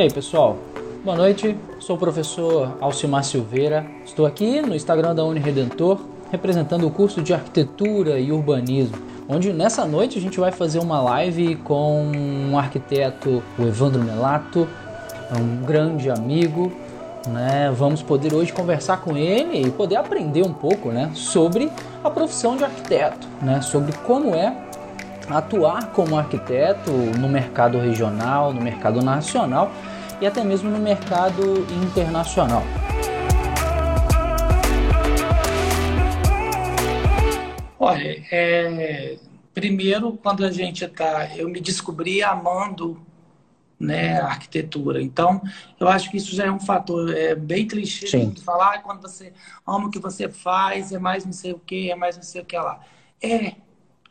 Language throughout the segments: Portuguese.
E aí, pessoal? Boa noite. Sou o professor Alcimar Silveira. Estou aqui no Instagram da Uniredentor, representando o curso de Arquitetura e Urbanismo, onde nessa noite a gente vai fazer uma live com um arquiteto, o Evandro Melato, um grande amigo. Né? Vamos poder hoje conversar com ele e poder aprender um pouco né, sobre a profissão de arquiteto, né? sobre como é atuar como arquiteto no mercado regional, no mercado nacional e até mesmo no mercado internacional. Olha, é, primeiro quando a gente está, eu me descobri amando né, a arquitetura. Então, eu acho que isso já é um fator é bem clichê de falar quando você ama o que você faz, é mais não sei o que, é mais não sei o que lá. É,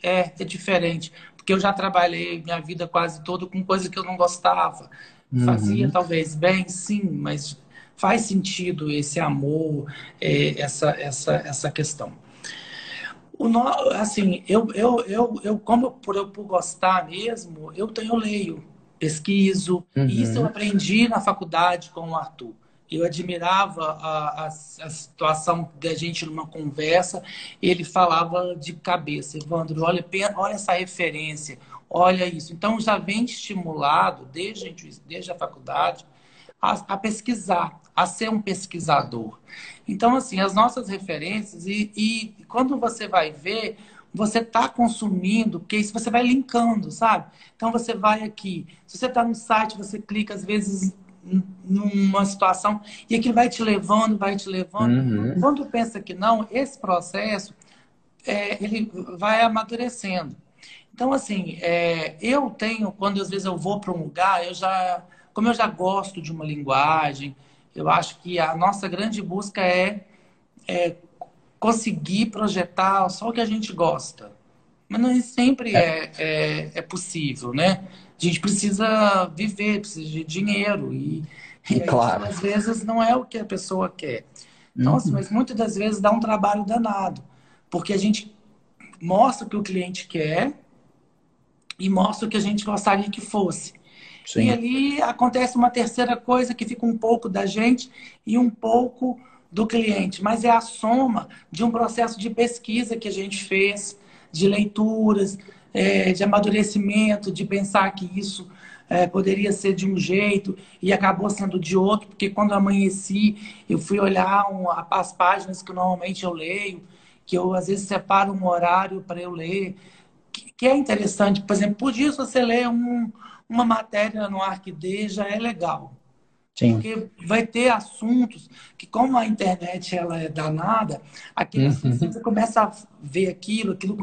é, é diferente. Porque eu já trabalhei minha vida quase toda com coisa que eu não gostava. Uhum. Fazia talvez bem, sim, mas faz sentido esse amor, é, essa, essa, essa questão. O no, assim, eu, eu, eu, eu como por eu por gostar mesmo, eu tenho leio, pesquiso. Uhum. Isso eu aprendi na faculdade com o Arthur. Eu admirava a, a, a, situação da gente numa conversa. Ele falava de cabeça, Evandro, olha, olha essa referência, olha isso. Então já vem estimulado desde, desde a faculdade a, a pesquisar, a ser um pesquisador. Então, assim, as nossas referências, e, e quando você vai ver, você está consumindo, porque isso você vai linkando, sabe? Então você vai aqui, se você está no site, você clica às vezes numa situação e aquilo vai te levando, vai te levando. Uhum. Quando pensa que não, esse processo é, ele vai amadurecendo. Então, assim, é, eu tenho, quando às vezes eu vou para um lugar, eu já, como eu já gosto de uma linguagem, eu acho que a nossa grande busca é, é conseguir projetar só o que a gente gosta. Mas não sempre é, é, é, é possível, né? A gente precisa viver, precisa de dinheiro. E, e claro. às vezes não é o que a pessoa quer. Nossa, uhum. mas muitas das vezes dá um trabalho danado. Porque a gente mostra o que o cliente quer e mostra o que a gente gostaria que fosse. Sim. E ali acontece uma terceira coisa que fica um pouco da gente e um pouco do cliente, mas é a soma de um processo de pesquisa que a gente fez, de leituras, é, de amadurecimento, de pensar que isso é, poderia ser de um jeito e acabou sendo de outro, porque quando eu amanheci, eu fui olhar um, as páginas que normalmente eu leio, que eu às vezes separo um horário para eu ler, que, que, é interessante. Por exemplo, por isso você lê um, uma matéria no ArcD já é legal. Sim. Porque vai ter assuntos que, como a internet ela é danada, aquele uhum. você começa a ver aquilo, aquilo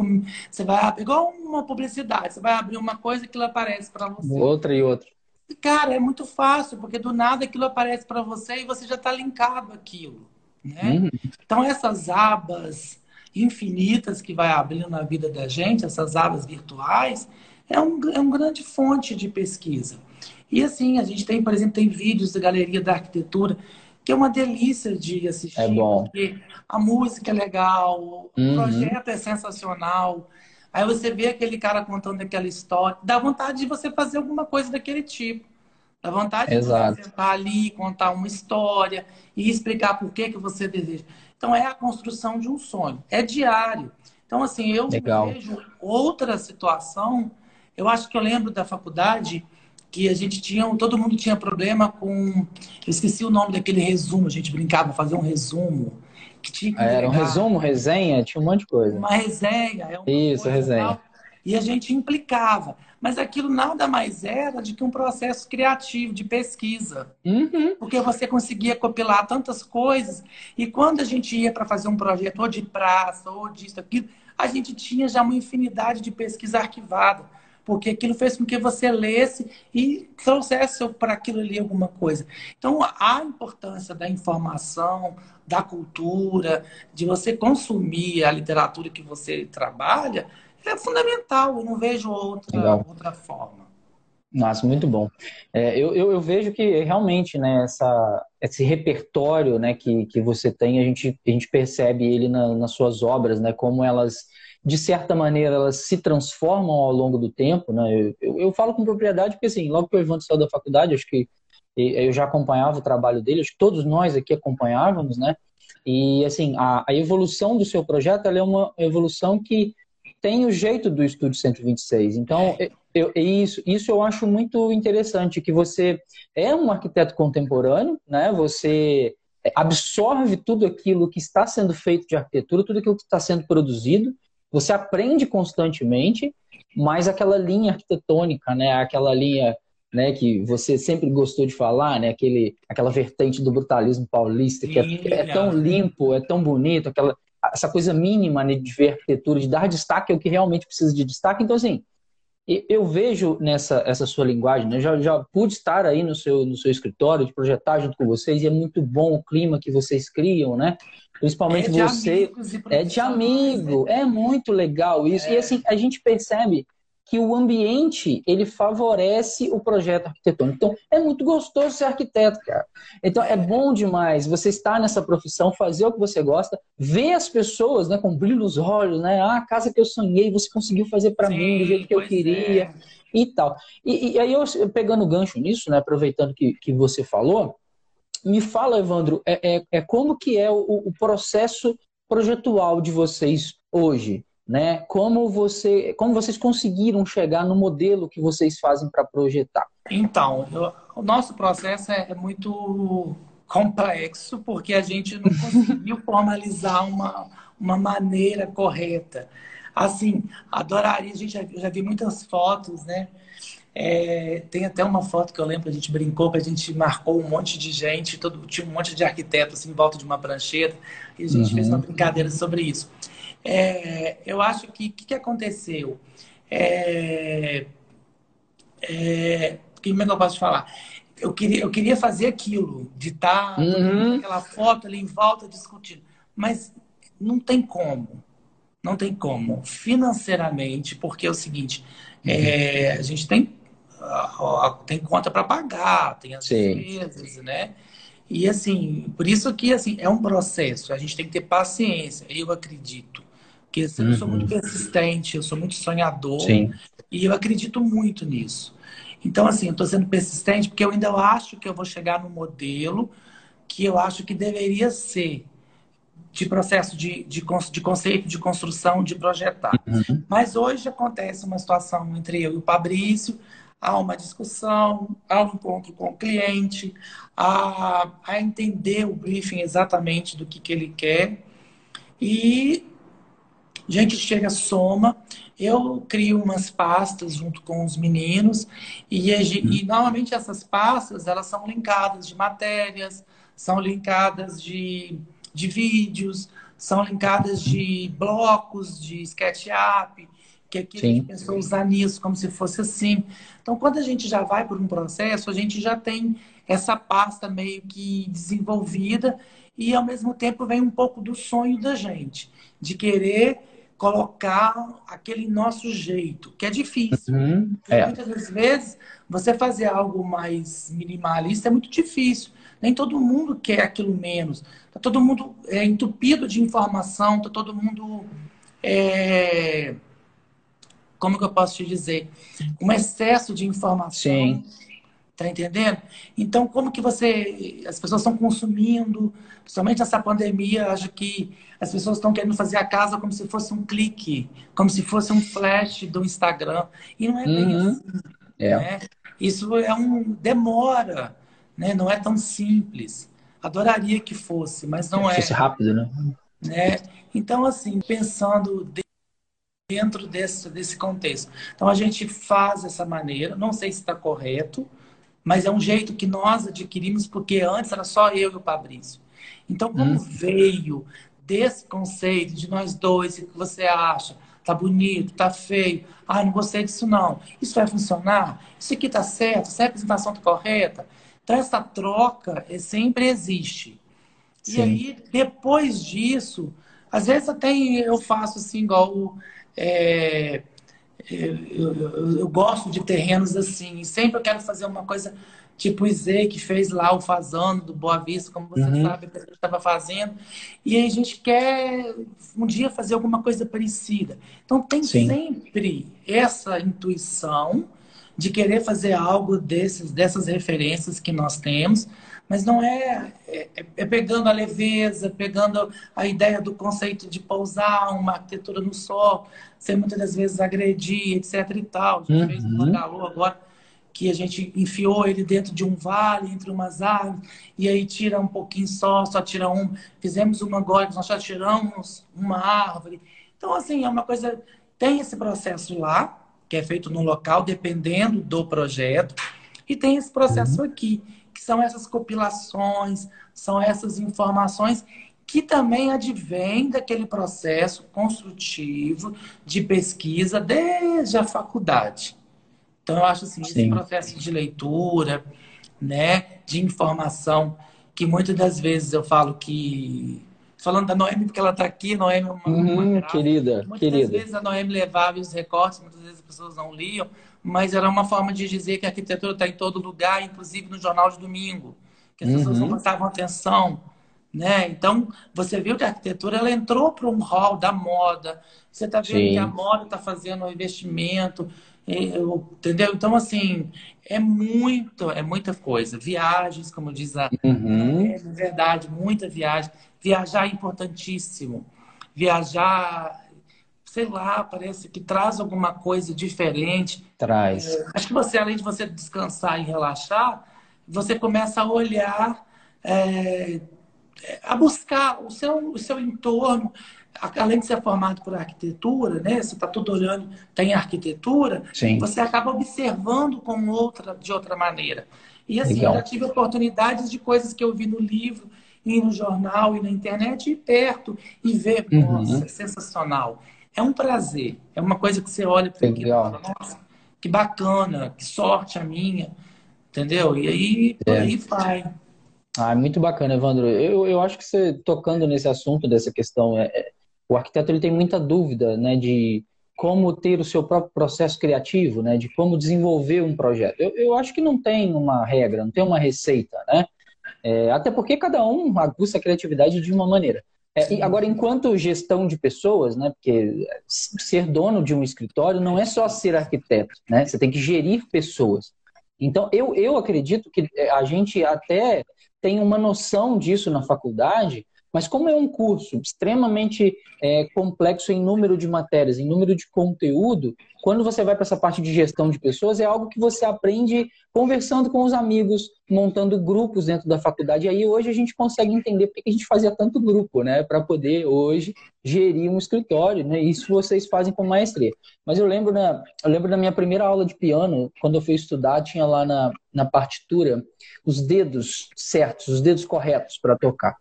você vai abrir, igual uma publicidade, você vai abrir uma coisa e aquilo aparece para você. Outra e outra. Cara, é muito fácil, porque do nada aquilo aparece para você e você já está linkado aquilo. Né? Uhum. Então, essas abas infinitas que vai abrindo na vida da gente, essas abas virtuais, é um, é um grande fonte de pesquisa. E assim, a gente tem, por exemplo, tem vídeos da Galeria da Arquitetura, que é uma delícia de assistir. É bom. Porque a música é legal, o uhum. projeto é sensacional. Aí você vê aquele cara contando aquela história, dá vontade de você fazer alguma coisa daquele tipo. Dá vontade Exato. de você sentar ali, contar uma história e explicar por que, que você deseja. Então é a construção de um sonho. É diário. Então, assim, eu Legal. vejo outra situação. Eu acho que eu lembro da faculdade que a gente tinha, todo mundo tinha problema com. Eu esqueci o nome daquele resumo, a gente brincava, fazer um resumo. Que tinha que Era um resumo, resenha, tinha um monte de coisa. Uma resenha. É Isso, resenha. Tal, e a gente implicava. Mas aquilo nada mais era do que um processo criativo, de pesquisa. Uhum. Porque você conseguia compilar tantas coisas. E quando a gente ia para fazer um projeto, ou de praça, ou disso, aquilo, a gente tinha já uma infinidade de pesquisa arquivada porque aquilo fez com que você lesse e trouxesse para aquilo ali alguma coisa. Então, a importância da informação, da cultura, de você consumir a literatura que você trabalha, é fundamental. Eu não vejo outra, outra forma. Nossa, muito bom. É, eu, eu, eu, vejo que realmente né, essa, esse repertório né, que, que você tem, a gente, a gente percebe ele na, nas suas obras, né, como elas de certa maneira, elas se transformam ao longo do tempo, né? Eu, eu, eu, falo com propriedade porque, assim, logo que o Evandro saiu da faculdade, acho que eu já acompanhava o trabalho dele, acho que todos nós aqui acompanhávamos, né? E assim, a, a evolução do seu projeto é uma evolução que tem o jeito do Estúdio 126. Então, eu, isso, isso eu acho muito interessante, que você é um arquiteto contemporâneo, né? Você absorve tudo aquilo que está sendo feito de arquitetura, tudo aquilo que está sendo produzido, você aprende constantemente, mas aquela linha arquitetônica, né? Aquela linha né, que você sempre gostou de falar, né, aquele, aquela vertente do brutalismo paulista, que é, é tão limpo, é tão bonito, aquela, essa coisa mínima né, de ver arquitetura, de dar destaque ao que realmente precisa de destaque. Então, assim, eu vejo nessa essa sua linguagem, né, já, já pude estar aí no seu, no seu escritório, de projetar junto com vocês, e é muito bom o clima que vocês criam, né? Principalmente é você. É de amigo, né? é muito legal isso. É. E assim, a gente percebe que o ambiente ele favorece o projeto arquitetônico. Então, é muito gostoso ser arquiteto, cara. Então, é bom demais você estar nessa profissão, fazer o que você gosta, ver as pessoas né, com brilho nos olhos, né? Ah, a casa que eu sonhei, você conseguiu fazer para mim do jeito que eu queria é. e tal. E, e, aí, eu pegando gancho nisso, né, aproveitando que, que você falou, me fala, Evandro, é, é, é como que é o, o processo projetual de vocês hoje? Né? Como você, como vocês conseguiram chegar no modelo que vocês fazem para projetar? Então, eu, o nosso processo é, é, muito complexo porque a gente não conseguiu formalizar uma, uma maneira correta. Assim, adoraria, a gente já, já vi muitas fotos, né? É, tem até uma foto que eu lembro, a gente brincou, que a gente marcou um monte de gente, todo, tinha um monte de arquitetos assim, em volta de uma prancheta, e a gente uhum. fez uma brincadeira sobre isso. É, eu acho que o que, que, aconteceu? É, é, como é que eu posso falar? Eu queria, eu queria fazer aquilo, de estar uhum. aquela foto ali em volta discutindo. Mas não tem como. Não tem como. Financeiramente, porque é o seguinte, é, a gente tem, tem conta para pagar, tem as despesas, né? E assim, por isso que assim, é um processo, a gente tem que ter paciência, eu acredito. Porque eu sou muito uhum. persistente, eu sou muito sonhador. Sim. E eu acredito muito nisso. Então, assim, eu estou sendo persistente porque eu ainda acho que eu vou chegar no modelo que eu acho que deveria ser de processo de, de, de conceito, de construção, de projetar. Uhum. Mas hoje acontece uma situação entre eu e o Fabrício, há uma discussão, há um encontro com o cliente, há, a entender o briefing exatamente do que, que ele quer. E a gente chega, soma, eu crio umas pastas junto com os meninos e, e normalmente essas pastas elas são linkadas de matérias, são linkadas de, de vídeos, são linkadas de blocos, de SketchUp, que aqui Sim. a gente pensou usar nisso como se fosse assim. Então, quando a gente já vai por um processo, a gente já tem essa pasta meio que desenvolvida e, ao mesmo tempo, vem um pouco do sonho da gente, de querer colocar aquele nosso jeito, que é difícil. Uhum, é. Muitas vezes, você fazer algo mais minimalista é muito difícil. Nem todo mundo quer aquilo menos. Tá todo mundo é, entupido de informação, tá todo mundo. É... Como que eu posso te dizer? Um excesso de informação. Sim. Tá entendendo? Então, como que você. As pessoas estão consumindo, principalmente essa pandemia, acho que as pessoas estão querendo fazer a casa como se fosse um clique, como se fosse um flash do Instagram. E não é bem uhum. assim. É. Né? Isso é um. demora, né? não é tão simples. Adoraria que fosse, mas não é. Fosse rápido, né? né? Então, assim, pensando dentro desse, desse contexto. Então, a gente faz essa maneira, não sei se está correto, mas é um jeito que nós adquirimos, porque antes era só eu e o Fabrício. Então, como hum. veio desse conceito de nós dois, o que você acha? Tá bonito, tá feio. Ah, não gostei disso não. Isso vai funcionar? Isso aqui tá certo? Essa representação tá correta? Então, essa troca é, sempre existe. Sim. E aí, depois disso, às vezes até eu faço assim, igual... É, eu, eu, eu, gosto de terrenos assim. E sempre eu quero fazer uma coisa tipo o Zé, que fez lá o Fazano do Boa Vista, como você uhum. sabe, que a gente estava fazendo. E aí a gente quer um dia fazer alguma coisa parecida. Então tem Sim. sempre essa intuição de querer fazer algo desses, dessas referências que nós temos, mas não é, é, é, pegando a leveza, pegando a ideia do conceito de pousar uma arquitetura no sol, sem muitas das vezes agredir, etc e tal. A gente uhum. fez um Bangalô agora que a gente enfiou ele dentro de um vale, entre umas árvores, e aí tira um pouquinho só, só tira um. Fizemos uma agora, nós só tiramos uma árvore. Então, assim, é uma coisa. Tem esse processo lá, que é feito no local, dependendo do projeto, e tem esse processo uhum. aqui, que são essas compilações, são essas informações que também advém daquele processo construtivo de pesquisa desde a faculdade. Então, eu acho assim, Sim. esse processo de leitura, né, de informação, que muitas das vezes eu falo que. Falando da Noemi, porque ela está aqui, Noemi é uma, uhum, uma querida, muitas querida. vezes a Noemi levava os recortes, muitas vezes as pessoas não liam, mas era uma forma de dizer que a arquitetura está em todo lugar, inclusive no jornal de domingo, que as uhum. pessoas não prestavam atenção. Né? Então, você viu que a arquitetura ela entrou para um hall da moda. Você está vendo Sim. que a moda está fazendo um investimento, entendeu? Então, assim, é muito, é muita coisa. Viagens, como diz a. Uhum. É verdade, muita viagem. Viajar é importantíssimo. Viajar sei lá, parece que traz alguma coisa diferente. Traz. É, acho que você, além de você descansar e relaxar, você começa a olhar, é, a buscar o seu, o seu entorno. Além de ser formado por arquitetura, né? Você está tudo olhando, tem arquitetura, Sim. você acaba observando com outra, de outra maneira. E assim, Legal. eu já tive oportunidades de coisas que eu vi no livro, e no jornal e na internet, ir perto e ver, uhum. nossa, é sensacional é um prazer. É uma coisa que você olha para aquilo e fala, nossa, que bacana, que sorte a minha. Entendeu? E aí, é. aí vai. Ah, muito bacana, Evandro. Eu, eu acho que você tocando nesse assunto dessa questão, é, é, o arquiteto ele tem muita dúvida, né, de como ter o seu próprio processo criativo, né, de como desenvolver um projeto. Eu, eu acho que não tem uma regra, não tem uma receita, né? É, até porque cada um aguça a criatividade de uma maneira. É, agora, enquanto gestão de pessoas, né, porque ser dono de um escritório não é só ser arquiteto, né? Você tem que gerir pessoas. Então, eu, eu acredito que a gente até tem uma noção disso na faculdade, mas como é um curso extremamente é, complexo em número de matérias, em número de conteúdo, quando você vai para essa parte de gestão de pessoas, é algo que você aprende conversando com os amigos, montando grupos dentro da faculdade. E aí hoje a gente consegue entender por que a gente fazia tanto grupo, né? Para poder hoje gerir um escritório, né? Isso vocês fazem com maestria. Mas eu lembro, na, eu lembro da minha primeira aula de piano, quando eu fui estudar, tinha lá na, na partitura os dedos certos, os dedos corretos para tocar.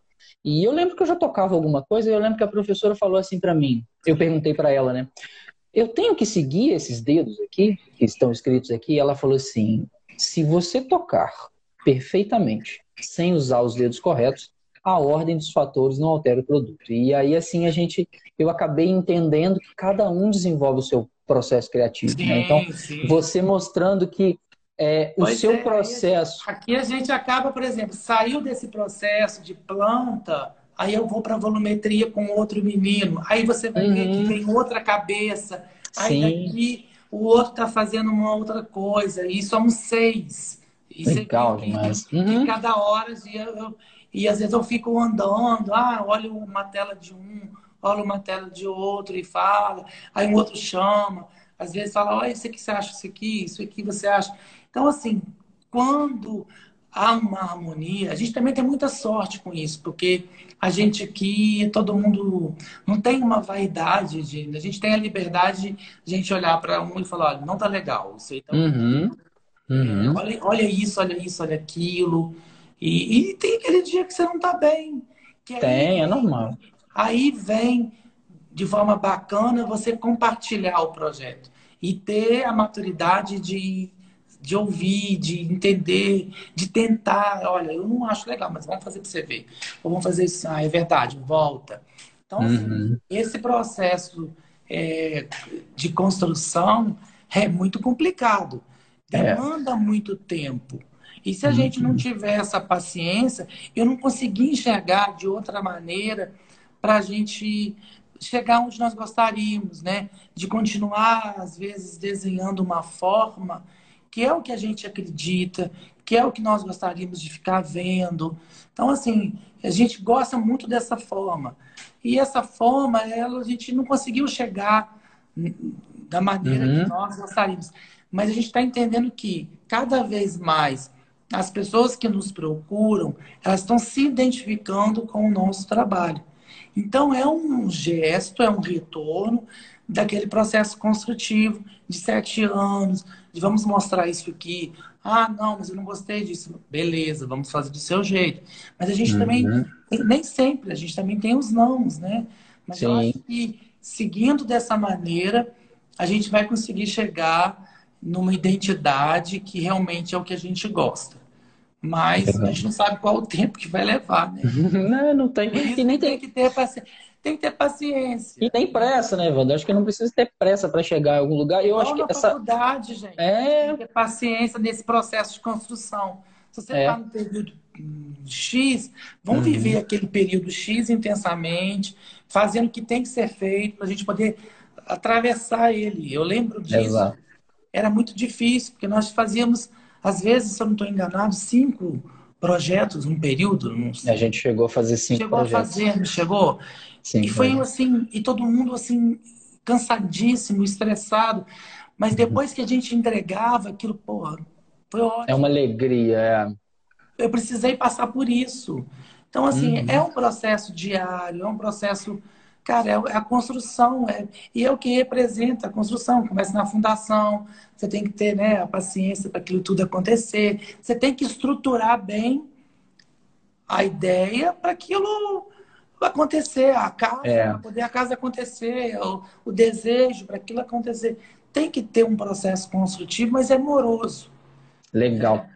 E eu lembro que eu já tocava alguma coisa e eu lembro que a professora falou assim para mim. Eu perguntei para ela, né? eu tenho que seguir esses dedos aqui, que estão escritos aqui. Ela falou assim: se você tocar perfeitamente, sem usar os dedos corretos, a ordem dos fatores não altera o produto. E aí, assim, a gente, eu acabei entendendo que cada um desenvolve o seu processo criativo. Sim, né? Então, sim. você mostrando que é, o seu é, processo. Aqui a gente acaba, por exemplo, saiu desse processo de planta aí eu vou para volumetria com outro menino, aí você vai uhum. ver que tem uhum. outra cabeça, aí Sim. daqui o outro está fazendo uma outra coisa, e somos seis. E Legal demais. Uhum. E cada hora, e, eu, e às vezes eu fico andando, ah, olho uma tela de um, olho uma tela de outro e fala, aí um outro chama, às vezes fala, olha, isso aqui você acha isso aqui, isso aqui você acha. Então, assim, quando há uma harmonia. A gente também tem muita sorte com isso, porque a gente aqui, todo mundo não tem uma vaidade de. A gente tem a liberdade de a gente olhar para um e falar: olha, não tá legal, isso aí tá. Uhum. Uhum. É, olha, olha isso, olha isso, olha aquilo. E, e, tem aquele dia que você não tá bem. tem, aí, é normal. Aí vem de forma bacana você compartilhar o projeto e ter a maturidade de de ouvir, de entender, de tentar. Olha, eu não acho legal, mas vamos fazer para você ver. Ou vamos fazer isso, ah, é verdade, volta. Então, assim, uhum. esse processo é, de construção é muito complicado, demanda é. muito tempo. E se a uhum. gente não tiver essa paciência, eu não consegui enxergar de outra maneira para a gente chegar onde nós gostaríamos, né? De continuar, às vezes, desenhando uma forma que é o que a gente acredita, que é o que nós gostaríamos de ficar vendo. Então, assim, a gente gosta muito dessa forma. E essa forma, ela, a gente não conseguiu chegar da maneira uhum. que nós gostaríamos. Mas a gente está entendendo que cada vez mais as pessoas que nos procuram, elas estão se identificando com o nosso trabalho. Então é um gesto, é um retorno daquele processo construtivo de sete anos, de vamos mostrar isso aqui. Ah, não, mas eu não gostei disso. Beleza, vamos fazer do seu jeito. Mas a gente uhum. também, nem sempre, a gente também tem os nãos, né? Mas Sim. eu acho que seguindo dessa maneira, a gente vai conseguir chegar numa identidade que realmente é o que a gente gosta. Mas é a gente não sabe qual o tempo que vai levar, né? não, não tem. E nem tem... tem que ter paciência. Tem que ter paciência. E nem pressa, né, Wanda? Acho que não precisa ter pressa para chegar em algum lugar. Eu não, acho que essa faculdade, gente. É... Tem que ter paciência nesse processo de construção. Se você está é. no período X, vamos uhum. viver aquele período X intensamente, fazendo o que tem que ser feito para a gente poder atravessar ele. Eu lembro disso. Exato era muito difícil, porque nós fazíamos, às vezes, se eu não estou enganado, cinco projetos num período. A gente chegou a fazer cinco chegou projetos. Chegou a fazer, não chegou? Sim, e foi assim, e todo mundo assim, cansadíssimo, estressado. Mas uhum. depois que a gente entregava aquilo, porra, foi ótimo. É uma alegria, é. Eu precisei passar por isso. Então, assim, uhum. é um processo diário, é um processo Cara, é, é a construção, é, e é o que representa a construção. Começa na fundação, você tem que ter né, a paciência para aquilo tudo acontecer. Você tem que estruturar bem a ideia para aquilo acontecer, a casa, é. para poder a casa acontecer, o, o desejo para aquilo acontecer. Tem que ter um processo construtivo, mas é moroso. Legal. É.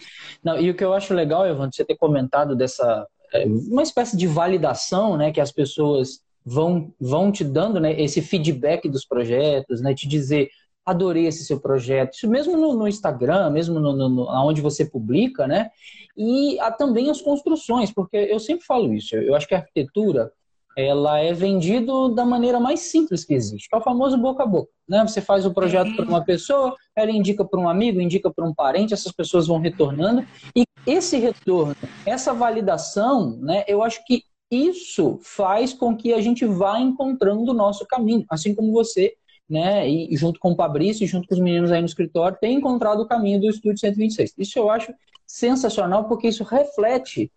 Não, e o que eu acho legal, Evandro, você ter comentado dessa é, uma espécie de validação, né, que as pessoas vão, vão te dando né, esse feedback dos projetos, né, te dizer adorei esse seu projeto, isso mesmo no, no Instagram, mesmo no, no, onde você publica, né? E há também as construções, porque eu sempre falo isso, eu acho que a arquitetura ela é vendido da maneira mais simples que existe, que é o famoso boca a boca. Né? Você faz o projeto para uma pessoa, ela indica para um amigo, indica para um parente, essas pessoas vão retornando, e esse retorno, essa validação, né, eu acho que isso faz com que a gente vá encontrando o nosso caminho, assim como você, né, e junto com o Fabrício, junto com os meninos aí no escritório, tem encontrado o caminho do Estúdio 126. Isso eu acho sensacional porque isso reflete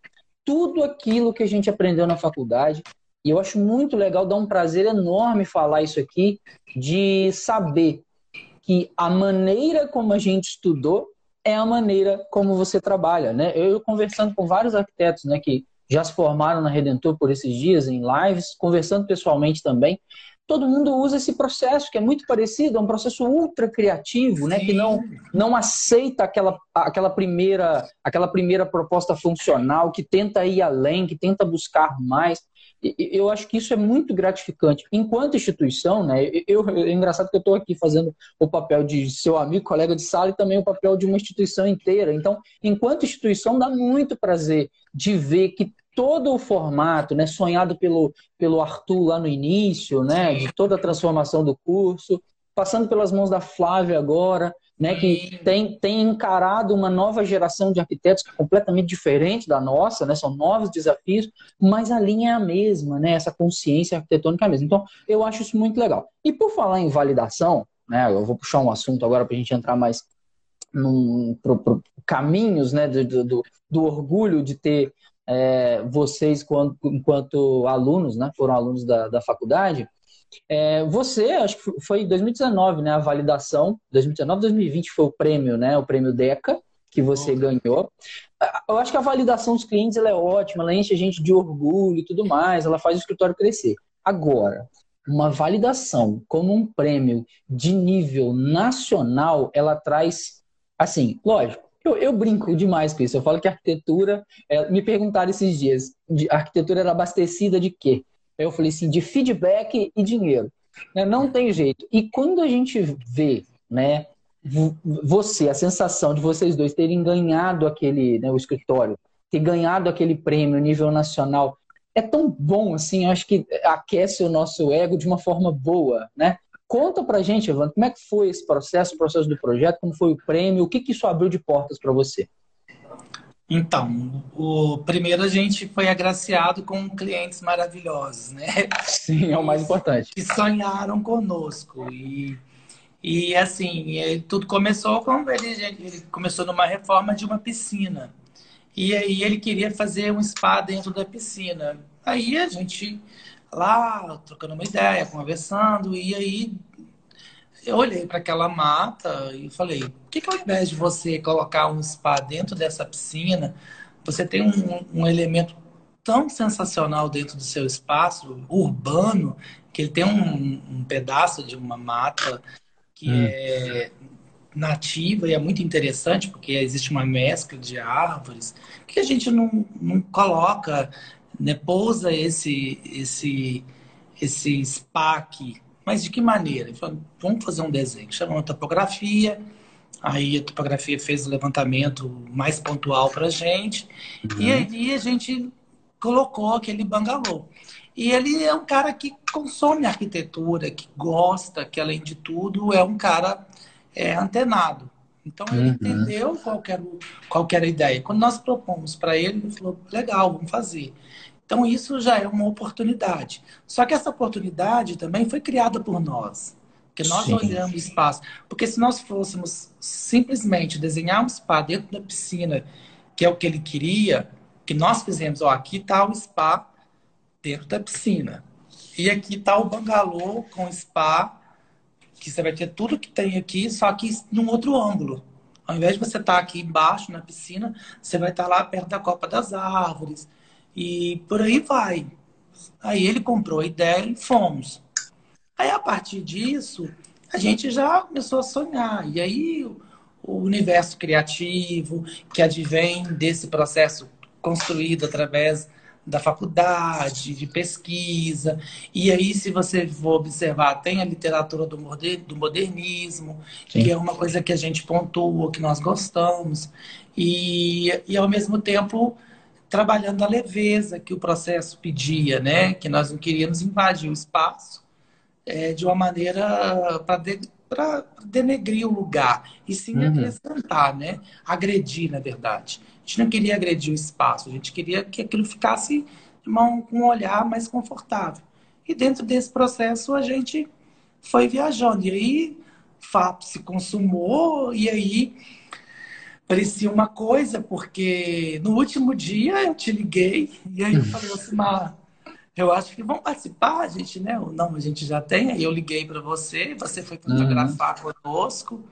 tudo aquilo que a gente aprendeu na faculdade. E eu acho muito legal, dá um prazer enorme falar isso aqui, de saber que a maneira como a gente estudou é a maneira como você trabalha, né? Eu conversando com vários arquitetos, né, que já se formaram na Redentor por esses dias em lives, conversando pessoalmente também. Todo mundo usa esse processo que é muito parecido, é um processo ultra criativo, né, que não, não aceita aquela, aquela, primeira, aquela primeira proposta funcional, que tenta ir além, que tenta buscar mais. Eu acho que isso é muito gratificante. Enquanto instituição, né, eu, é engraçado que eu estou aqui fazendo o papel de seu amigo, colega de sala e também o papel de uma instituição inteira. Então, enquanto instituição, dá muito prazer de ver que todo o formato, né, sonhado pelo, pelo Arthur lá no início, né, de toda a transformação do curso, passando pelas mãos da Flávia agora, né, que tem, tem encarado uma nova geração de arquitetos que é completamente diferente da nossa, né, são novos desafios, mas a linha é a mesma, né, essa consciência arquitetônica é a mesma. Então, eu acho isso muito legal. E por falar em validação, né, eu vou puxar um assunto agora para a gente entrar mais num, pro, pro caminhos né, do, do, do orgulho de ter é, vocês, quando, enquanto alunos, né, foram alunos da, da faculdade, é, você, acho que foi em 2019, né, a validação, 2019, 2020 foi o prêmio, né, o prêmio DECA, que você ganhou. Eu acho que a validação dos clientes é ótima, ela enche a gente de orgulho e tudo mais, ela faz o escritório crescer. Agora, uma validação como um prêmio de nível nacional, ela traz, assim, lógico, eu, eu, brinco demais com isso. Eu falo que arquitetura. É, me perguntaram esses dias: de, a arquitetura era abastecida de quê? Eu falei assim: de feedback e dinheiro. Né? Não tem jeito. E quando a gente vê, né, você, a sensação de vocês dois terem ganhado aquele, né, o escritório, ter ganhado aquele prêmio nível nacional, é tão bom assim, acho que aquece o nosso ego de uma forma boa, né? Conta pra gente, Evandro, como é que foi esse processo, o processo do projeto, como foi o prêmio, o que, que isso abriu de portas para você? Então, o primeiro a gente foi agraciado com clientes maravilhosos, né? Sim, é o mais importante. Que sonharam conosco e e assim, tudo começou com ele, ele começou numa reforma de uma piscina. E aí ele queria fazer um spa dentro da piscina. Aí a gente lá trocando uma ideia, conversando, e aí eu olhei para aquela mata e falei: por que, que ao invés de você colocar um spa dentro dessa piscina, você tem um, um elemento tão sensacional dentro do seu espaço urbano, que ele tem um, um pedaço de uma mata que hum. é nativa e é muito interessante, porque existe uma mescla de árvores que a gente não, não coloca, né, pousa esse, esse, esse spa aqui mas de que maneira? Ele falou, vamos fazer um desenho. Chamou uma topografia, aí a topografia fez o levantamento mais pontual para a gente, uhum. e aí a gente colocou aquele bangalô. E ele é um cara que consome arquitetura, que gosta, que além de tudo é um cara é, antenado. Então ele uhum. entendeu qual era, qual era a ideia. Quando nós propomos para ele, ele falou: legal, vamos fazer. Então, isso já é uma oportunidade. Só que essa oportunidade também foi criada por nós. Porque nós Sim. olhamos o espaço. Porque se nós fôssemos simplesmente desenhar um spa dentro da piscina, que é o que ele queria, que nós fizemos, ó, aqui está o spa dentro da piscina. E aqui está o bangalô com spa, que você vai ter tudo que tem aqui, só que num outro ângulo. Ao invés de você estar tá aqui embaixo na piscina, você vai estar tá lá perto da copa das árvores e por aí vai. Aí ele comprou a ideia e fomos. Aí a partir disso, a gente já começou a sonhar. E aí o universo criativo que advém desse processo construído através da faculdade, de pesquisa. E aí, se você for observar, tem a literatura do modernismo, Sim. que é uma coisa que a gente pontua, que nós gostamos. E, e ao mesmo tempo, trabalhando a leveza que o processo pedia, né? Que nós não queríamos invadir o espaço é, de uma maneira para de, denegrir o lugar e sim uhum. acrescentar, né? Agredir, na verdade. A gente não queria agredir o espaço, a gente queria que aquilo ficasse com um olhar mais confortável. E dentro desse processo a gente foi viajando. E aí, fato se consumou, e aí parecia uma coisa, porque no último dia eu te liguei e aí eu falei assim, mas eu acho que vão participar, a gente, né? Não, a gente já tem. Aí eu liguei para você, você foi fotografar uhum. conosco.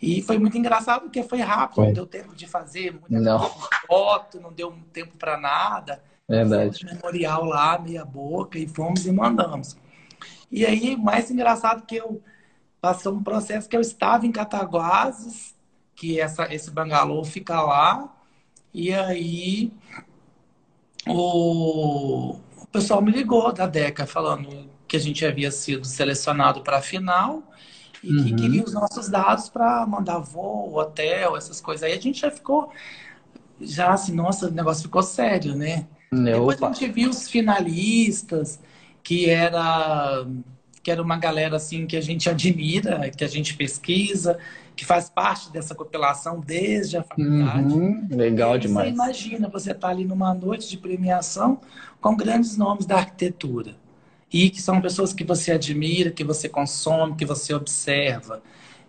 E foi muito engraçado porque foi rápido, foi. não deu tempo de fazer muita não. foto, não deu tempo para nada. Verdade. Memorial lá, meia boca, e fomos e mandamos. E aí, mais engraçado que eu passou um processo que eu estava em Cataguases, que essa, esse bangalô fica lá. E aí o, o pessoal me ligou da DECA falando que a gente havia sido selecionado para a final e uhum. que queria os nossos dados para mandar voo, hotel, essas coisas. Aí a gente já ficou, já assim, nossa, o negócio ficou sério, né? Depois a gente viu os finalistas, que era que era uma galera assim que a gente admira, que a gente pesquisa, que faz parte dessa compilação desde a faculdade. Uhum, legal demais. Você imagina, você está ali numa noite de premiação com grandes nomes da arquitetura. E que são pessoas que você admira, que você consome, que você observa.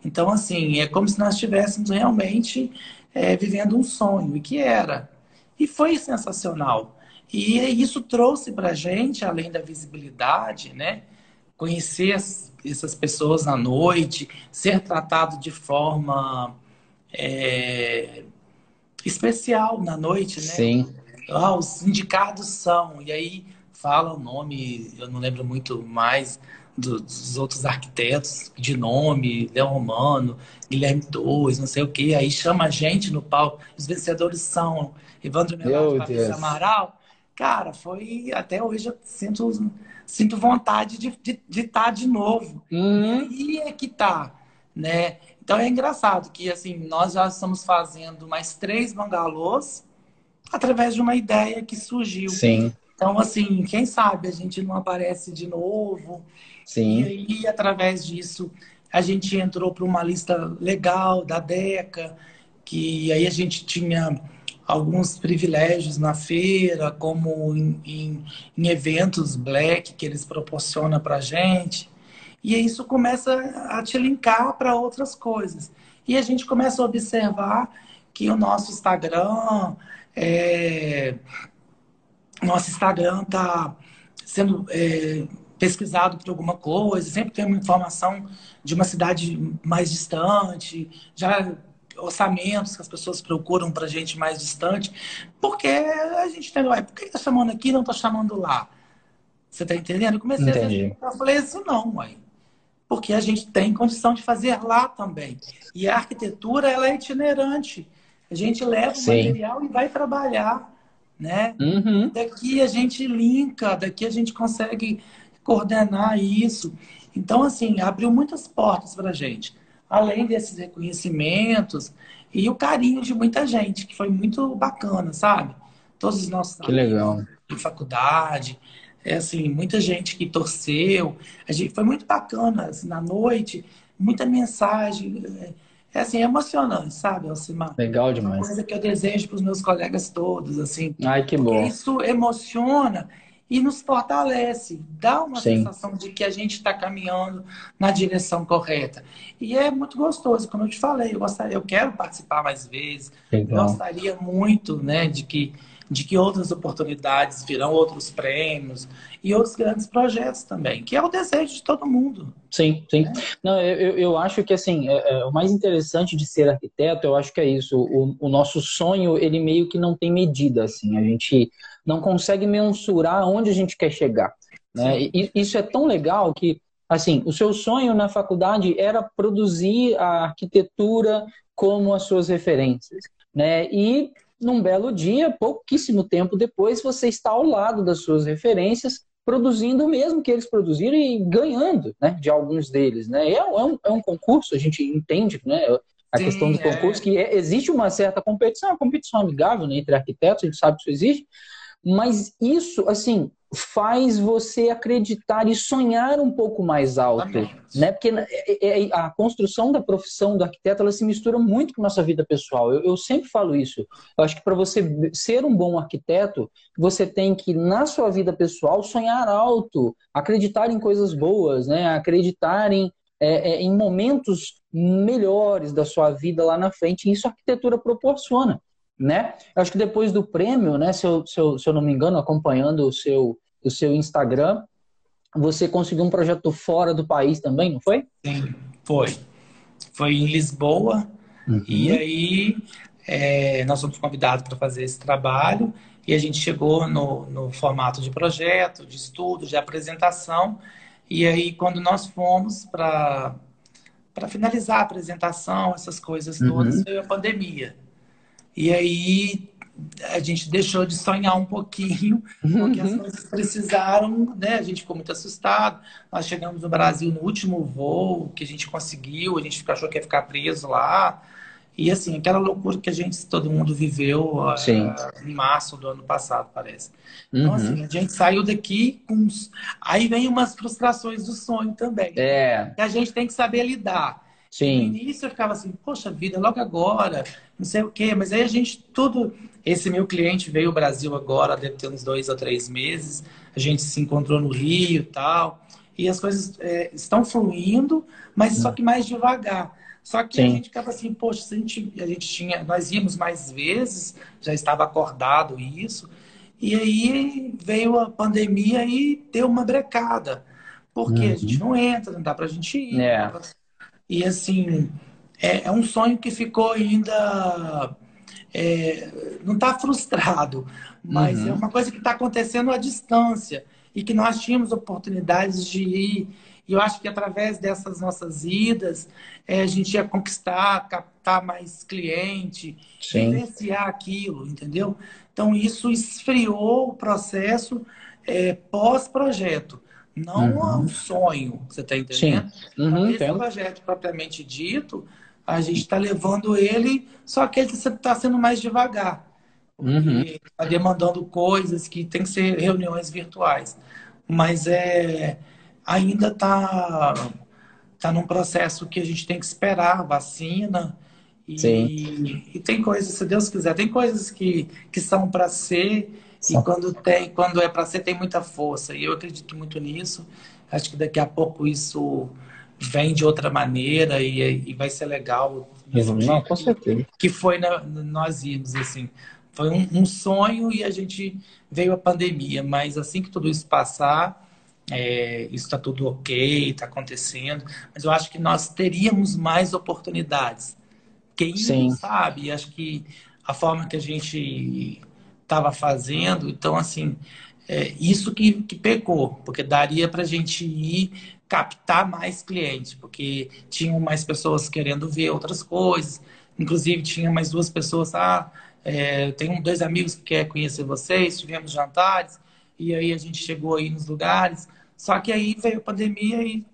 Então, assim, é como se nós estivéssemos realmente é, vivendo um sonho, e que era. E foi sensacional. E isso trouxe para a gente, além da visibilidade, né? Conhecer essas pessoas na noite, ser tratado de forma é, especial na noite, né? Sim. Ah, os indicados são, e aí fala o nome, eu não lembro muito mais dos outros arquitetos de nome, Leão Romano, Guilherme II, não sei o que, aí chama a gente no palco, os vencedores são Evandro Melato, Fabrício Amaral, cara, foi até hoje eu sinto sinto vontade de estar de, de tá de novo. Uhum. E é que tá, né? Então é engraçado que assim nós já estamos fazendo mais três bangalôs através de uma ideia que surgiu. Sim. Então, assim, quem sabe a gente não aparece de novo. Sim. E aí, através disso, a gente entrou para uma lista legal da DECA, que aí a gente tinha alguns privilégios na feira, como em, em, em eventos black que eles proporcionam para a gente. E isso começa a te linkar para outras coisas. E a gente começa a observar que o nosso Instagram, é... nosso Instagram está sendo é, pesquisado por alguma coisa, sempre tem uma informação de uma cidade mais distante, já orçamentos que as pessoas procuram para gente mais distante, porque a gente tem, ué, por que está chamando aqui e não está chamando lá? Você está entendendo? Eu comecei Entendi. a falei isso não, mãe. Porque a gente tem condição de fazer lá também. E a arquitetura, ela é itinerante. A gente leva Sim. o material e vai trabalhar, né? Uhum. Daqui a gente linka, daqui a gente consegue coordenar isso. Então, assim, abriu muitas portas para a gente além desses reconhecimentos e o carinho de muita gente, que foi muito bacana, sabe? Todos os nossos que legal. de faculdade, é assim, muita gente que torceu, a gente foi muito bacana, assim, na noite, muita mensagem, é assim, é emocionante, sabe, Alcimar? Legal Uma demais. coisa que eu desejo para os meus colegas todos, assim, Ai, que bom. isso emociona e nos fortalece, dá uma Sim. sensação de que a gente está caminhando na direção correta. E é muito gostoso, como eu te falei, eu, gostaria, eu quero participar mais vezes, Legal. gostaria muito né, de, que, de que outras oportunidades virão, outros prêmios e outros grandes projetos também, que é o desejo de todo mundo. Sim, sim. Não, eu, eu- acho que assim, é- é, o mais interessante de ser arquiteto, eu acho que é isso. O, o nosso sonho, ele meio que não tem medida, assim. A gente não consegue mensurar onde a gente quer chegar, né? E isso é tão legal que, assim, o seu sonho na faculdade era produzir a arquitetura como as suas referências, né? E num belo dia, pouquíssimo tempo depois, você está ao lado das suas referências, produzindo o mesmo que eles produziram e ganhando, né, de alguns deles, né? É, um- é um, é um concurso, a gente entende, né? A Sim, questão do é. concurso, que é- existe uma certa competição, uma competição amigável né, entre arquitetos, a gente sabe que isso existe, mas isso, assim, faz você acreditar e sonhar um pouco mais alto, Exatamente. né? Porque é- é- a construção da profissão do arquiteto, ela se mistura muito com a nossa vida pessoal. Eu, eu sempre falo isso. Eu acho que para você ser um bom arquiteto, você tem que, na sua vida pessoal, sonhar alto, acreditar em coisas boas, né? Acreditar em, é, é, em momentos melhores da sua vida lá na frente. E isso a arquitetura proporciona né? Eu acho que depois do prêmio, né, se eu, se eu, se eu não me engano, acompanhando o seu, o seu Instagram, você conseguiu um projeto fora do país também, não foi? Sim, foi. Foi em Lisboa, e aí é, nós fomos convidados para fazer esse trabalho, e a gente chegou no, no formato de projeto, de estudo, de apresentação, e aí quando nós fomos para para finalizar a apresentação, essas coisas todas, Uhum. veio a pandemia. E aí a gente deixou de sonhar um pouquinho, porque as coisas precisaram, né? A gente ficou muito assustado. Nós chegamos no Brasil no último voo que a gente conseguiu, a gente achou que ia ficar preso lá. E assim, aquela loucura que a gente, todo mundo viveu Sim. em março do ano passado, parece. Então, Uhum. assim, a gente saiu daqui com. uns- Aí vem umas frustrações do sonho também. É, Que a gente tem que saber lidar. No sim, início eu ficava assim, poxa vida, logo agora, não sei o quê, mas aí a gente, tudo. Esse meu cliente veio ao Brasil agora, deve ter uns dois ou três meses, a gente se encontrou no Rio e tal, e as coisas é, estão fluindo, mas só que mais devagar. Só que a Sim. gente ficava assim, poxa, se a gente, a gente tinha, nós íamos mais vezes, já estava acordado isso, e aí veio a pandemia e deu uma brecada. Porque a gente não entra, não dá pra gente ir. É. E assim, é, é um sonho que ficou ainda. é, não está frustrado, mas Uhum. é uma coisa que está acontecendo à distância e que nós tínhamos oportunidades de ir. E eu acho que através dessas nossas idas, é, a gente ia conquistar, captar mais cliente, sim, vivenciar aquilo, entendeu? Então, isso esfriou o processo é, pós-projeto, não Uhum. o sonho, você está entendendo? Então, Uhum, esse entendo. projeto propriamente dito, a gente está levando ele, só que ele está sendo mais devagar. Uhum. Está demandando coisas que tem que ser reuniões virtuais. Mas é, ainda está tá num processo que a gente tem que esperar vacina. E, e, tem coisas, se Deus quiser, tem coisas que, que são para ser Sim. e quando tem, quando é para ser tem muita força. E eu acredito muito nisso. Acho que daqui a pouco isso vem de outra maneira e, e vai ser legal. Não, com certeza. Que foi na, nós irmos assim. Foi um, um, sonho e a gente veio a pandemia, mas assim que tudo isso passar, é, isso está tudo ok, está acontecendo. Mas eu acho que nós teríamos mais oportunidades. Quem Sim. não sabe, acho que a forma que a gente estava fazendo, então assim, é, isso que, que pecou, porque daria para a gente ir captar mais clientes, porque tinham mais pessoas querendo ver outras coisas. Inclusive, tinha mais duas pessoas, ah, é, tenho dois amigos que querem conhecer vocês, tivemos jantares, e aí a gente chegou aí nos lugares. Só que aí veio a pandemia e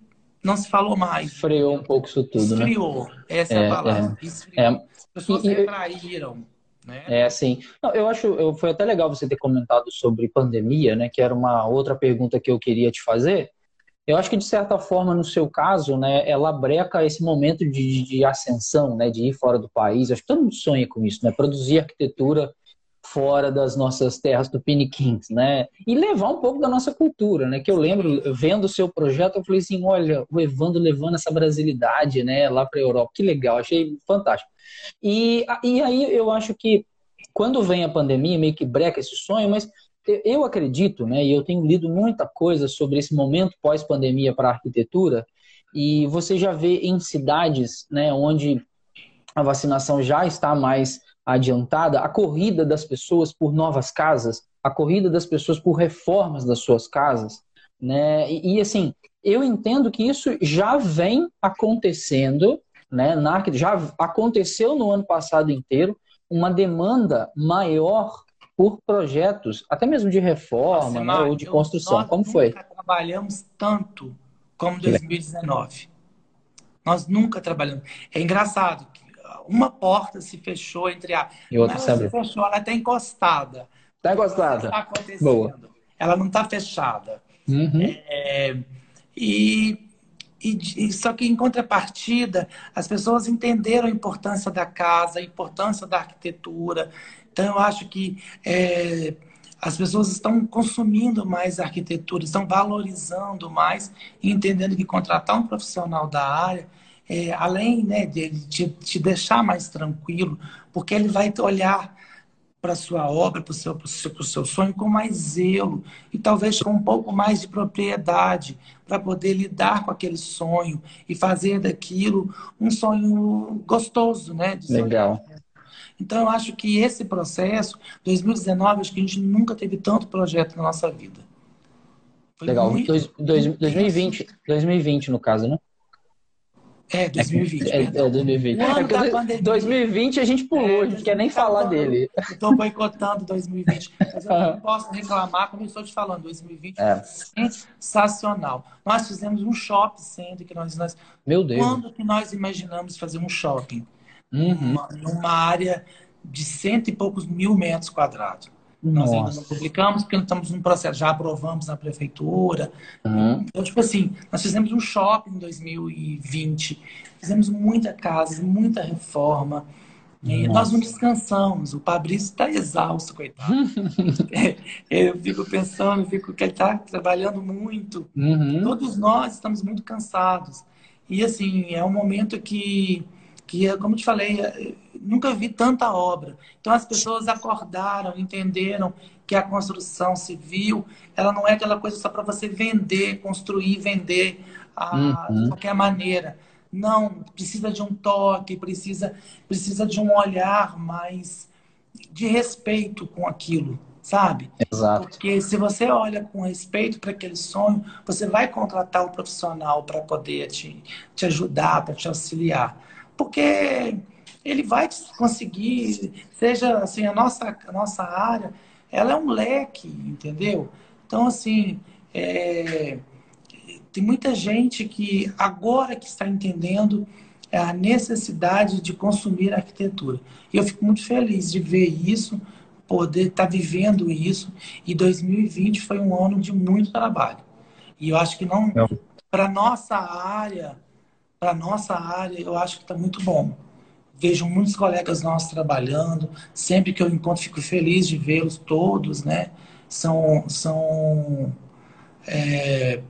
não se falou mais. Freou um pouco isso tudo, né? Esfriou, né? essa é, é a palavra. É, Esfriou. É. As pessoas e, retraíram. Né? É assim. Não, eu acho, eu, foi até legal você ter comentado sobre pandemia, né? Que era uma outra pergunta que eu queria te fazer. Eu acho que, de certa forma, no seu caso, né, ela breca esse momento de, de ascensão, né, de ir fora do país. Acho que todo mundo sonha com isso, né? Produzir arquitetura fora das nossas terras do Piniquins, né? E levar um pouco da nossa cultura, né? Que eu lembro, vendo o seu projeto, eu falei assim, olha, o Evandro levando essa brasilidade, né, lá para a Europa. Que legal, achei fantástico. E, e aí eu acho que quando vem a pandemia, meio que breca esse sonho, mas eu acredito, né, e eu tenho lido muita coisa sobre esse momento pós-pandemia para a arquitetura, e você já vê em cidades né, onde a vacinação já está mais adiantada, a corrida das pessoas por novas casas, a corrida das pessoas por reformas das suas casas, né? E, e assim, eu entendo que isso já vem acontecendo, né? Na, já aconteceu no ano passado inteiro, uma demanda maior por projetos, até mesmo de reforma né, ou de construção. Como foi? Nunca trabalhamos tanto como 2019. Nós nunca trabalhamos. É engraçado que uma porta se fechou entre a. E outra ela se fechou, ela está encostada. Está encostada. Está acontecendo. Boa. Ela não está fechada. Uhum. É, e, e, só que em contrapartida, as pessoas entenderam a importância da casa, a importância da arquitetura, então, eu acho que é, as pessoas estão consumindo mais arquitetura, estão valorizando mais entendendo que contratar um profissional da área, é, além né, de te, te deixar mais tranquilo, porque ele vai olhar para sua obra, para o seu, seu, seu sonho com mais zelo e talvez com um pouco mais de propriedade para poder lidar com aquele sonho e fazer daquilo um sonho gostoso, né? Legal. Então, eu acho que esse processo, 2019, acho que a gente nunca teve tanto projeto na nossa vida. Foi Legal. Dois, dois, 2020, 2020, no caso, né? É, 2020. É, é, é 2020. É 2020 a gente pulou, é, a gente quer nem falar dele. Estou boicotando 2020. Mas eu não posso reclamar, como eu estou te falando, 2020 é. sensacional. Nós fizemos um shopping center que nós, nós. Meu Deus. Quando que nós imaginamos fazer um shopping? Uhum. numa área de cento e poucos mil metros quadrados. Nossa. Nós ainda não publicamos, porque estamos num processo, já aprovamos na prefeitura. Uhum. Então, tipo assim, nós fizemos um shopping em 2020, fizemos muita casa, muita reforma. E nós não descansamos. O Fabrício está exausto, coitado. eu fico pensando, eu fico que ele está trabalhando muito. Uhum. Todos nós estamos muito cansados. E assim, é um momento que que, como te falei, é, nunca vi tanta obra. Então as pessoas acordaram, entenderam que a construção civil, ela não é aquela coisa só para você vender, construir, vender a, uhum. de qualquer maneira. Não, precisa de um toque, precisa, precisa de um olhar mais de respeito com aquilo, sabe? Exato. Porque se você olha com respeito para aquele sonho, você vai contratar um profissional para poder te, te ajudar, para te auxiliar porque ele vai conseguir, seja assim, a nossa, a nossa área, ela é um leque, entendeu? Então, assim, é, tem muita gente que agora que está entendendo a necessidade de consumir arquitetura. E eu fico muito feliz de ver isso, poder estar tá vivendo isso. E 2020 foi um ano de muito trabalho. E eu acho que não, para nossa área, para nossa área, eu acho que está muito bom. Vejo muitos colegas nossos trabalhando. Sempre que eu encontro, fico feliz de vê-los todos, né? São, são é,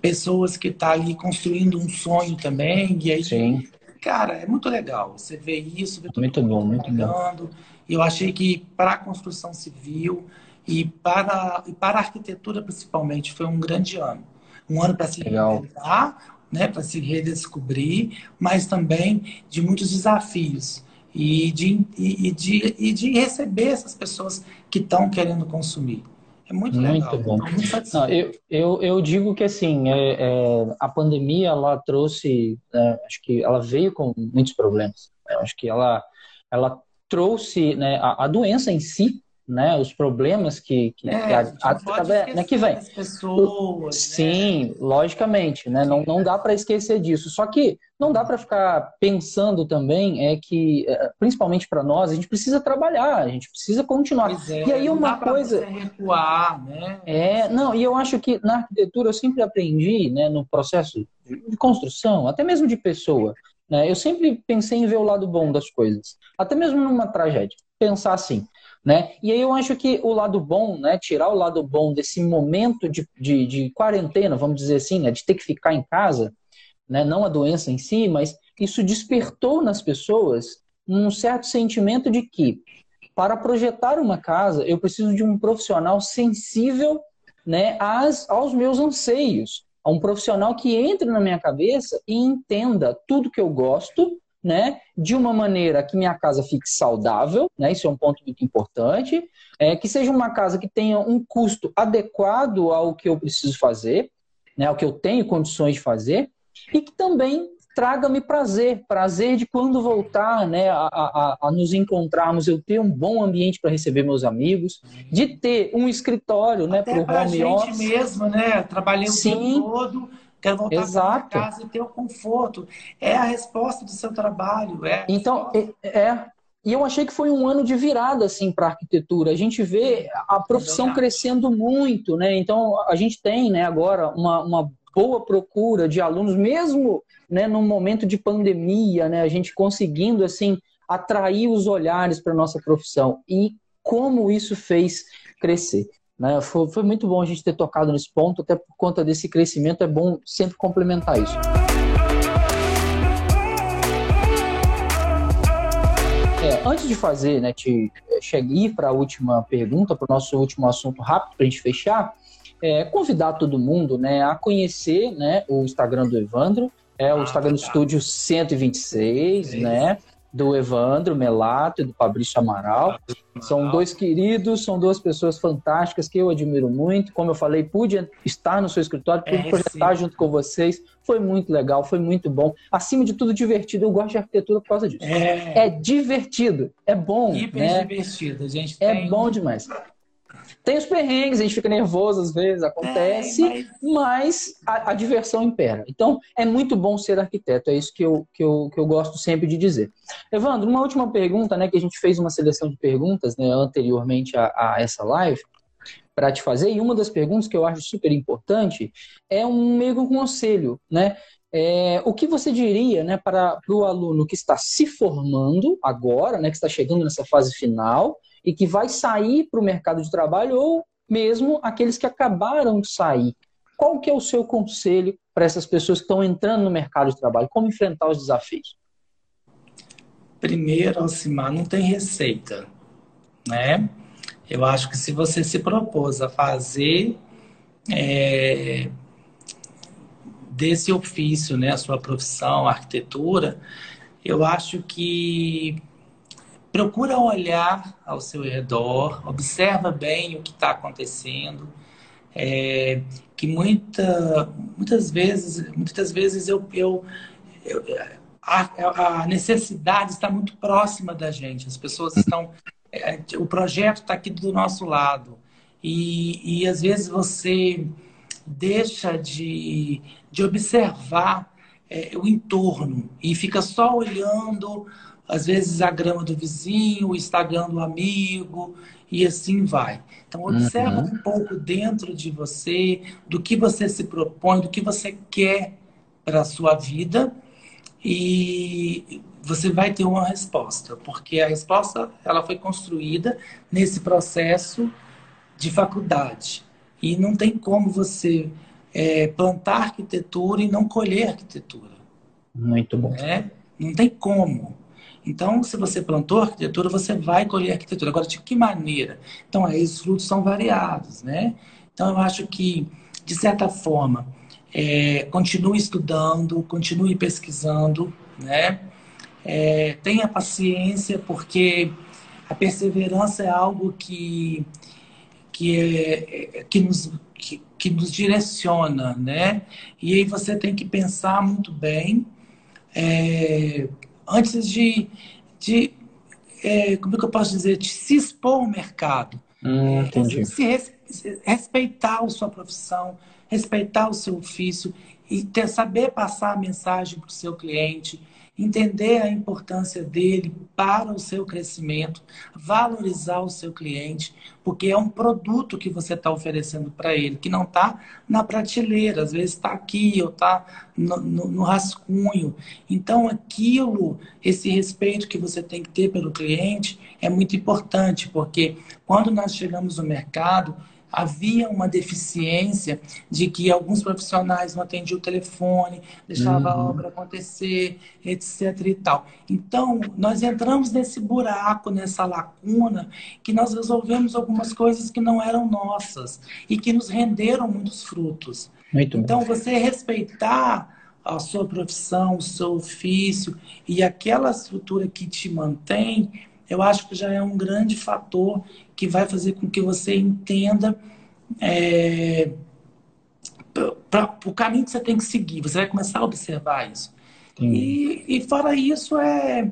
pessoas que estão tá ali construindo um sonho também. E aí, Sim. cara, é muito legal. Você vê isso, vê muito bom, muito bom. E eu achei que para a construção civil e para, e para a arquitetura, principalmente, foi um grande ano. Um ano para se realizar, né, para se redescobrir, mas também de muitos desafios e de, e, e de, e de receber essas pessoas que estão querendo consumir. É muito, muito legal. Bom. Muito Não, eu, eu, eu digo que assim, é, é, a pandemia ela trouxe, é, acho que ela veio com muitos problemas. Eu acho que ela, ela trouxe né, a, a doença em si, né, os problemas que que, é, que, a, a, né, que vem. Pessoas, né? Sim, né? logicamente, né, não, não dá para esquecer disso. Só que não dá para ficar pensando também é que, é, principalmente para nós, a gente precisa trabalhar, a gente precisa continuar. É, e aí uma coisa recuar, né? É, não, e eu acho que na arquitetura eu sempre aprendi, né, no processo de construção, até mesmo de pessoa, né, eu sempre pensei em ver o lado bom das coisas, até mesmo numa tragédia, pensar assim. Né? E aí eu acho que o lado bom, né, tirar o lado bom desse momento de, de, de quarentena, vamos dizer assim, né, de ter que ficar em casa, né, não a doença em si, mas isso despertou nas pessoas um certo sentimento de que para projetar uma casa eu preciso de um profissional sensível né, aos meus anseios, a um profissional que entre na minha cabeça e entenda tudo que eu gosto né, de uma maneira que minha casa fique saudável, né, isso é um ponto muito importante, é, que seja uma casa que tenha um custo adequado ao que eu preciso fazer, né, ao que eu tenho condições de fazer, e que também traga-me prazer, prazer de quando voltar, né, a, a, a nos encontrarmos, eu ter um bom ambiente para receber meus amigos, de ter um escritório, né, para o home gente office. mesmo, né, trabalhando Sim. o tempo todo Quero voltar Exato. para casa e ter o conforto. É a resposta do seu trabalho. É então, é, é, E eu achei que foi um ano de virada assim, para a arquitetura. A gente vê a profissão crescendo muito. Né? Então, a gente tem né, agora uma, uma boa procura de alunos, mesmo né, num momento de pandemia, né, a gente conseguindo assim atrair os olhares para a nossa profissão. E como isso fez crescer. Né? Foi, foi muito bom a gente ter tocado nesse ponto, até por conta desse crescimento, é bom sempre complementar isso. É, antes de fazer, né, te chegar para a última pergunta, para o nosso último assunto rápido, para a gente fechar, é, convidar todo mundo né, a conhecer né, o Instagram do Evandro, é o ah, Instagram do Estúdio 126, é né? Do Evandro Melato e do Fabrício Amaral. São dois queridos, são duas pessoas fantásticas que eu admiro muito. Como eu falei, pude estar no seu escritório, pude é, projetar sim. junto com vocês. Foi muito legal, foi muito bom. Acima de tudo, divertido. Eu gosto de arquitetura por causa disso. É, é divertido, é bom. Hiper né? divertido. gente é bom demais. Tem os perrengues, a gente fica nervoso às vezes, acontece, é, mas, mas a, a, diversão impera. Então, é muito bom ser arquiteto, é isso que eu, que eu, que eu gosto sempre de dizer. Evandro, uma última pergunta, né, que a gente fez uma seleção de perguntas né, anteriormente a, a essa live, para te fazer, e uma das perguntas que eu acho super importante é um meio que um conselho, né? É, o que você diria né, para o aluno que está se formando agora, né, que está chegando nessa fase final, e que vai sair para o mercado de trabalho ou mesmo aqueles que acabaram de sair. Qual que é o seu conselho para essas pessoas que estão entrando no mercado de trabalho? Como enfrentar os desafios? Primeiro, Alcimar, não tem receita, né? Eu acho que se você se propôs a fazer é, desse ofício, né, a sua profissão, a arquitetura, eu acho que procura olhar ao seu redor, observa bem o que está acontecendo, é, que muita, muitas vezes, muitas vezes eu, eu, eu a, a, necessidade está muito próxima da gente. As pessoas estão, é, o projeto está aqui do nosso lado e, e às vezes você deixa de, de observar é, o entorno e fica só olhando às vezes a grama do vizinho, o Instagram do amigo, e assim vai. Então, observa uhum. um pouco dentro de você, do que você se propõe, do que você quer para a sua vida, e você vai ter uma resposta, porque a resposta ela foi construída nesse processo de faculdade. E não tem como você é, plantar arquitetura e não colher arquitetura. Muito bom. Né? Não tem como. Então, se você plantou arquitetura, você vai colher arquitetura. Agora, de que maneira? Então, aí os frutos são variados, né? Então, eu acho que, de certa forma, é, continue estudando, continue pesquisando, né? É, tenha paciência, porque a perseverança é algo que, que, é, que, nos, que, que nos direciona, né? E aí você tem que pensar muito bem é, antes de, de é, como é que eu posso dizer, de se expor ao mercado. Hum, entendi. Se res, respeitar a sua profissão, respeitar o seu ofício e ter, saber passar a mensagem para o seu cliente, entender a importância dele para o seu crescimento, valorizar o seu cliente, porque é um produto que você está oferecendo para ele, que não está na prateleira, às vezes está aqui ou está no, no, no, rascunho. Então, aquilo, esse respeito que você tem que ter pelo cliente é muito importante, porque quando nós chegamos no mercado, havia uma deficiência de que alguns profissionais não atendiam o telefone, deixavam uhum. a obra acontecer, etc. e tal. Então, nós entramos nesse buraco, nessa lacuna, que nós resolvemos algumas coisas que não eram nossas e que nos renderam muitos frutos. Muito então, bom. você respeitar a sua profissão, o seu ofício e aquela estrutura que te mantém, eu acho que já é um grande fator que vai fazer com que você entenda é, para o caminho que você tem que seguir. Você vai começar a observar isso. E, e, fora isso, é,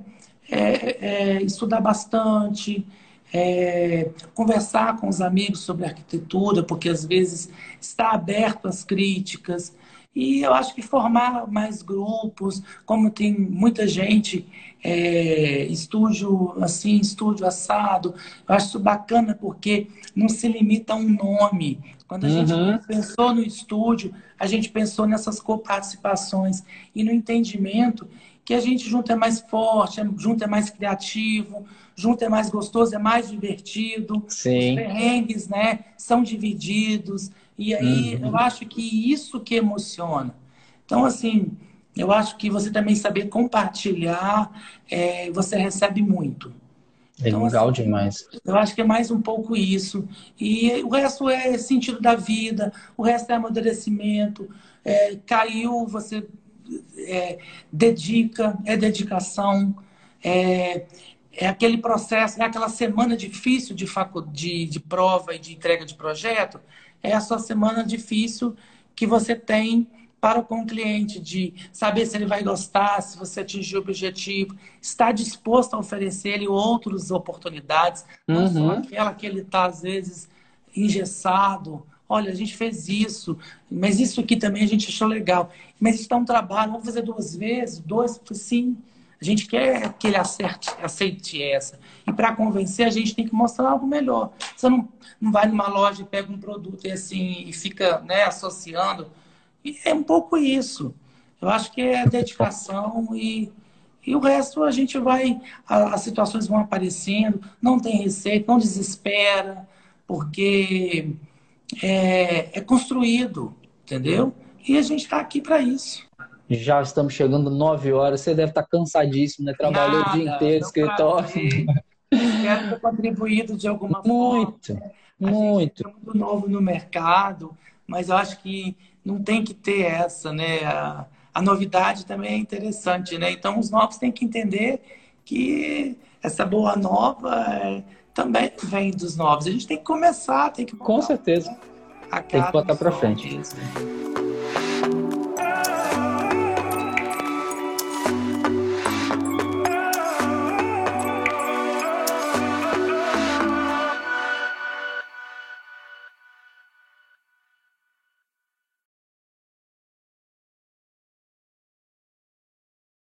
é, é estudar bastante, é, conversar com os amigos sobre arquitetura, porque às vezes está aberto às críticas. E eu acho que formar mais grupos, como tem muita gente, é, estúdio assim, estúdio assado, eu acho isso bacana porque não se limita a um nome. Quando a uhum. gente pensou no estúdio, a gente pensou nessas coparticipações e no entendimento que a gente junto é mais forte, junto é mais criativo, junto é mais gostoso, é mais divertido. Sim. Os perrengues, né, são divididos. E aí uhum. eu acho que isso que emociona. Então, assim, eu acho que você também saber compartilhar, é, você recebe muito. É então, legal assim, demais. Eu acho que é mais um pouco isso. E o resto é sentido da vida, o resto é amadurecimento. É, caiu, você é, dedica, é dedicação. É, é aquele processo, é aquela semana difícil de, facu de, de prova e de entrega de projeto é a sua semana difícil que você tem para com o cliente, de saber se ele vai gostar, se você atingir o objetivo, estar disposto a oferecer ele outras oportunidades, uhum. não só uhum. aquela que ele está, às vezes, engessado. Olha, a gente fez isso, mas isso aqui também a gente achou legal. Mas isso está um trabalho, vamos fazer duas vezes, dois, sim. A gente quer que ele acerte, aceite essa. E para convencer, a gente tem que mostrar algo melhor. Você não, não vai numa loja e pega um produto e assim e fica né, associando. E é um pouco isso. Eu acho que é dedicação e, e o resto a gente vai. A, as situações vão aparecendo, não tem receita, não desespera, porque é, é construído, entendeu? E a gente está aqui para isso. Já estamos chegando nove horas. Você deve estar cansadíssimo, né? Trabalhou Nada, o dia inteiro, escritório. Espero ter contribuído de alguma muito, forma. Muito, muito. É muito novo no mercado, mas eu acho que não tem que ter essa, né? A, a novidade também é interessante, né? Então os novos têm que entender que essa boa nova é, também vem dos novos. A gente tem que começar, tem que com certeza tem que botar para frente.